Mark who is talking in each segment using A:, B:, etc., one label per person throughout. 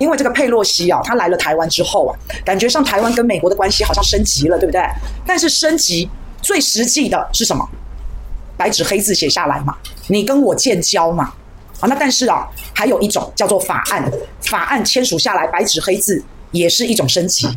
A: 因为这个佩洛西啊，他来了台湾之后啊，感觉上台湾跟美国的关系好像升级了，对不对？但是升级最实际的是什么？白纸黑字写下来嘛，你跟我建交嘛。啊，那但是啊，还有一种叫做法案，法案签署下来，白纸黑字也是一种升级。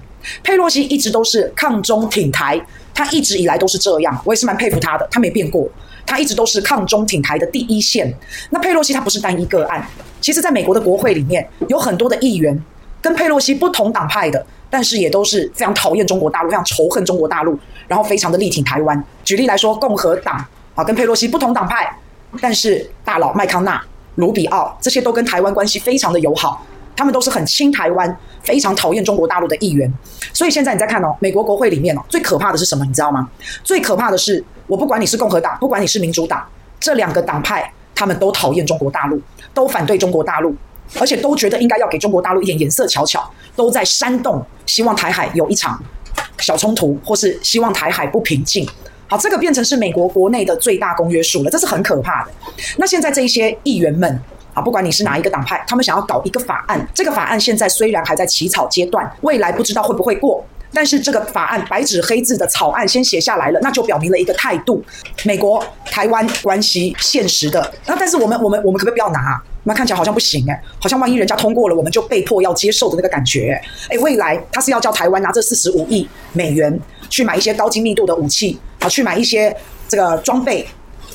A: 佩洛西一直都是抗中挺台，他一直以来都是这样，我也是蛮佩服他的，他没变过，他一直都是抗中挺台的第一线。那佩洛西他不是单一个案，其实在美国的国会里面有很多的议员跟佩洛西不同党派的，但是也都是非常讨厌中国大陆，非常仇恨中国大陆，然后非常的力挺台湾。举例来说，共和党啊跟佩洛西不同党派，但是大佬麦康纳、卢比奥这些都跟台湾关系非常的友好。他们都是很亲台湾、非常讨厌中国大陆的议员，所以现在你在看哦，美国国会里面哦，最可怕的是什么？你知道吗？最可怕的是，我不管你是共和党，不管你是民主党，这两个党派他们都讨厌中国大陆，都反对中国大陆，而且都觉得应该要给中国大陆一点颜色瞧瞧，都在煽动，希望台海有一场小冲突，或是希望台海不平静。好，这个变成是美国国内的最大公约数了，这是很可怕的。那现在这一些议员们。啊，不管你是哪一个党派，他们想要搞一个法案。这个法案现在虽然还在起草阶段，未来不知道会不会过。但是这个法案白纸黑字的草案先写下来了，那就表明了一个态度：美国台湾关系现实的。那但是我们我们我们可不可以不要拿？那看起来好像不行诶，好像万一人家通过了，我们就被迫要接受的那个感觉。诶，未来他是要叫台湾拿这四十五亿美元去买一些高精密度的武器啊，去买一些这个装备。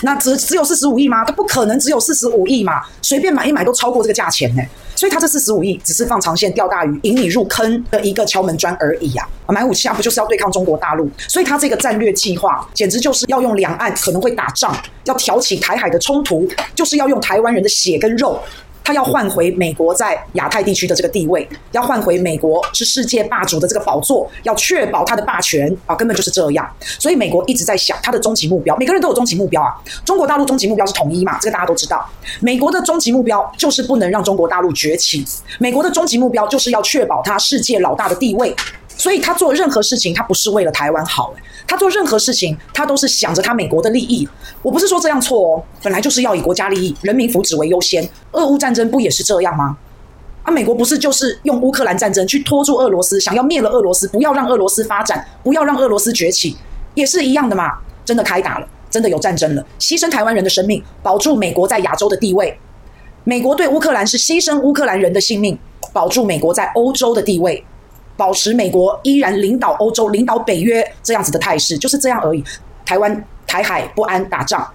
A: 那只只有四十五亿吗？他不可能只有四十五亿嘛，随便买一买都超过这个价钱呢。所以他这四十五亿只是放长线钓大鱼，引你入坑的一个敲门砖而已呀。买武器啊，不就是要对抗中国大陆？所以他这个战略计划简直就是要用两岸可能会打仗，要挑起台海的冲突，就是要用台湾人的血跟肉。他要换回美国在亚太地区的这个地位，要换回美国是世界霸主的这个宝座，要确保他的霸权啊，根本就是这样。所以美国一直在想他的终极目标，每个人都有终极目标啊。中国大陆终极目标是统一嘛，这个大家都知道。美国的终极目标就是不能让中国大陆崛起，美国的终极目标就是要确保他世界老大的地位。所以他做任何事情，他不是为了台湾好，他做任何事情，他都是想着他美国的利益。我不是说这样错哦，本来就是要以国家利益、人民福祉为优先。俄乌战争不也是这样吗？啊，美国不是就是用乌克兰战争去拖住俄罗斯，想要灭了俄罗斯，不要让俄罗斯发展，不要让俄罗斯崛起，也是一样的嘛。真的开打了，真的有战争了，牺牲台湾人的生命，保住美国在亚洲的地位。美国对乌克兰是牺牲乌克兰人的性命，保住美国在欧洲的地位。保持美国依然领导欧洲、领导北约这样子的态势，就是这样而已。台湾、台海不安、打仗、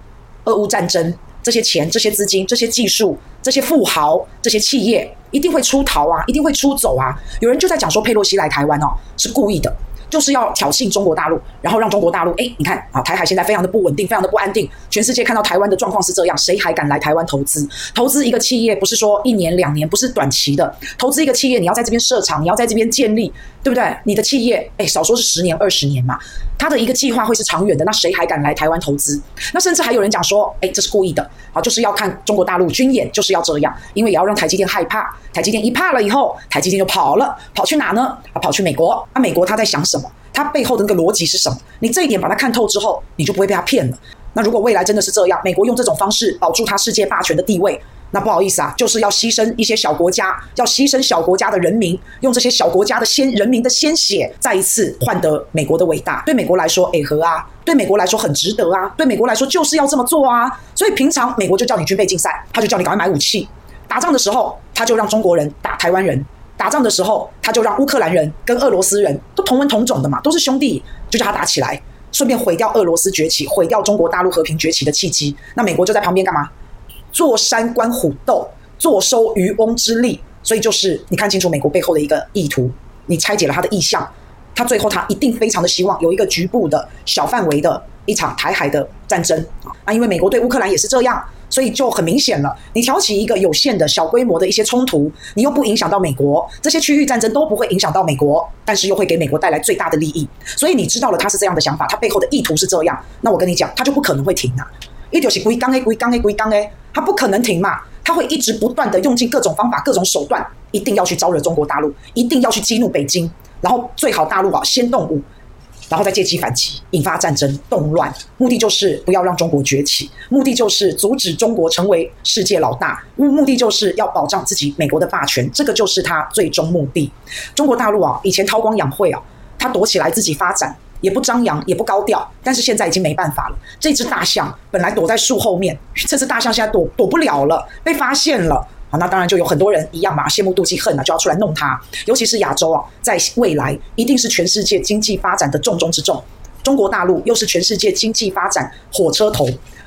A: 俄乌战争，这些钱、这些资金、这些技术、这些富豪、这些企业一定会出逃啊，一定会出走啊。有人就在讲说，佩洛西来台湾哦，是故意的。就是要挑衅中国大陆，然后让中国大陆哎，你看啊，台海现在非常的不稳定，非常的不安定。全世界看到台湾的状况是这样，谁还敢来台湾投资？投资一个企业不是说一年两年，不是短期的。投资一个企业，你要在这边设厂，你要在这边建立，对不对？你的企业哎，少说是十年二十年嘛，他的一个计划会是长远的。那谁还敢来台湾投资？那甚至还有人讲说，哎，这是故意的，啊，就是要看中国大陆军演，就是要这样，因为也要让台积电害怕。台积电一怕了以后，台积电就跑了，跑去哪呢？啊，跑去美国。那美国他在想什么？他背后的那个逻辑是什么？你这一点把它看透之后，你就不会被他骗了。那如果未来真的是这样，美国用这种方式保住他世界霸权的地位，那不好意思啊，就是要牺牲一些小国家，要牺牲小国家的人民，用这些小国家的鲜人民的鲜血，再一次换得美国的伟大。对美国来说，诶和啊，对美国来说很值得啊，对美国来说就是要这么做啊。所以平常美国就叫你军备竞赛，他就叫你赶快买武器，打仗的时候他就让中国人打台湾人。打仗的时候，他就让乌克兰人跟俄罗斯人都同文同种的嘛，都是兄弟，就叫他打起来，顺便毁掉俄罗斯崛起，毁掉中国大陆和平崛起的契机。那美国就在旁边干嘛？坐山观虎斗，坐收渔翁之利。所以就是你看清楚美国背后的一个意图，你拆解了他的意向，他最后他一定非常的希望有一个局部的小范围的一场台海的战争啊。因为美国对乌克兰也是这样。所以就很明显了，你挑起一个有限的小规模的一些冲突，你又不影响到美国，这些区域战争都不会影响到美国，但是又会给美国带来最大的利益。所以你知道了他是这样的想法，他背后的意图是这样。那我跟你讲，他就不可能会停啊！一就是归刚 A 归刚 A 归刚 A，他不可能停嘛，他会一直不断的用尽各种方法、各种手段，一定要去招惹中国大陆，一定要去激怒北京，然后最好大陆啊先动武。然后再借机反击，引发战争动乱，目的就是不要让中国崛起，目的就是阻止中国成为世界老大，目目的就是要保障自己美国的霸权，这个就是他最终目的。中国大陆啊，以前韬光养晦啊，他躲起来自己发展，也不张扬，也不高调，但是现在已经没办法了。这只大象本来躲在树后面，这只大象现在躲躲不了了，被发现了。那当然就有很多人一样嘛，羡慕、妒忌、恨啊，就要出来弄他。尤其是亚洲啊，在未来一定是全世界经济发展的重中之重。中国大陆又是全世界经济发展火车头，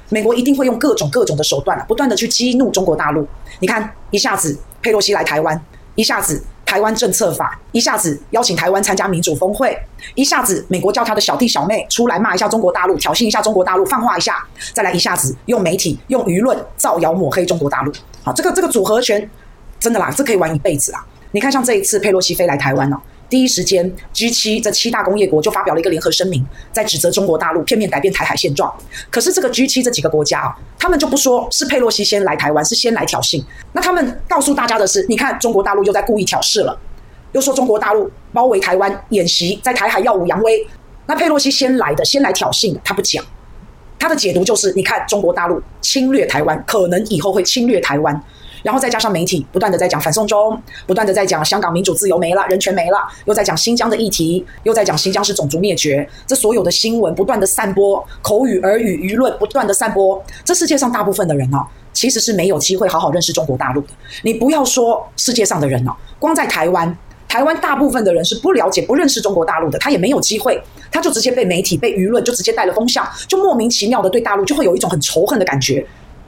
A: 美国一定会用各种各种的手段啊，不断的去激怒中国大陆。你看，一下子佩洛西来台湾，一下子台湾政策法，一下子邀请台湾参加民主峰会，一下子美国叫他的小弟小妹出来骂一下中国大陆，挑衅一下中国大陆，放话一下，再来一下子用媒体、用舆论造谣抹黑中国大陆。好，这个这个组合拳，真的啦，这可以玩一辈子啦。你看，像这一次佩洛西飞来台湾哦，第一时间 G7 这七大工业国就发表了一个联合声明，在指责中国大陆片面改变台海现状。可是这个 G7 这几个国家啊，他们就不说是佩洛西先来台湾，是先来挑衅。那他们告诉大家的是，你看中国大陆又在故意挑事了，又说中国大陆包围台湾演习，在台海耀武扬威。那佩洛西先来的，先来挑衅的，他不讲。他的解读就是，你看中国大陆侵略台湾，可能以后会侵略台湾，然后再加上媒体不断的在讲反送中，不断的在讲香港民主自由没了，人权没了，又在讲新疆的议题，又在讲新疆是种族灭绝，这所有的新闻不断的散播，口语、耳语、舆论不断的散播，这世界上大部分的人哦，其实是没有机会好好认识中国大陆的。你不要说世界上的人哦，光在台湾。台湾大部分的人是不了解、不认识中国大陆的，他也没有机会，他就直接被媒体、被舆论就直接带了风向，就莫名其妙的对大陆就会有一种很仇恨的感觉，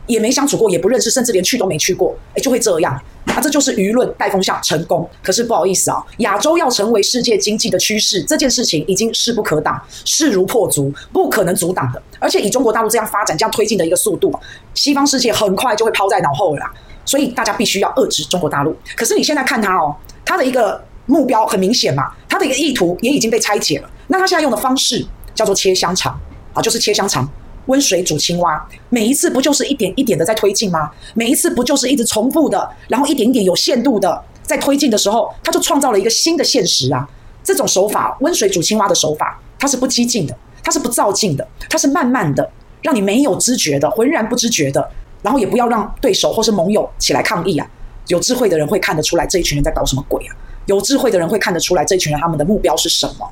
A: 也没相处过，也不认识，甚至连去都没去过，诶，就会这样。啊，这就是舆论带风向成功。可是不好意思啊，亚洲要成为世界经济的趋势，这件事情已经势不可挡，势如破竹，不可能阻挡的。而且以中国大陆这样发展、这样推进的一个速度，西方世界很快就会抛在脑后了。所以大家必须要遏制中国大陆。可是你现在看他哦，他的一个。目标很明显嘛，他的一个意图也已经被拆解了。那他现在用的方式叫做切香肠啊，就是切香肠，温水煮青蛙。每一次不就是一点一点的在推进吗？每一次不就是一直重复的，然后一点一点有限度的在推进的时候，他就创造了一个新的现实啊。这种手法，温水煮青蛙的手法，它是不激进的，它是不造进的，它是慢慢的，让你没有知觉的，浑然不知觉的，然后也不要让对手或是盟友起来抗议啊。有智慧的人会看得出来，这一群人在搞什么鬼啊？有智慧的人会看得出来，这群人他们的目标是什么？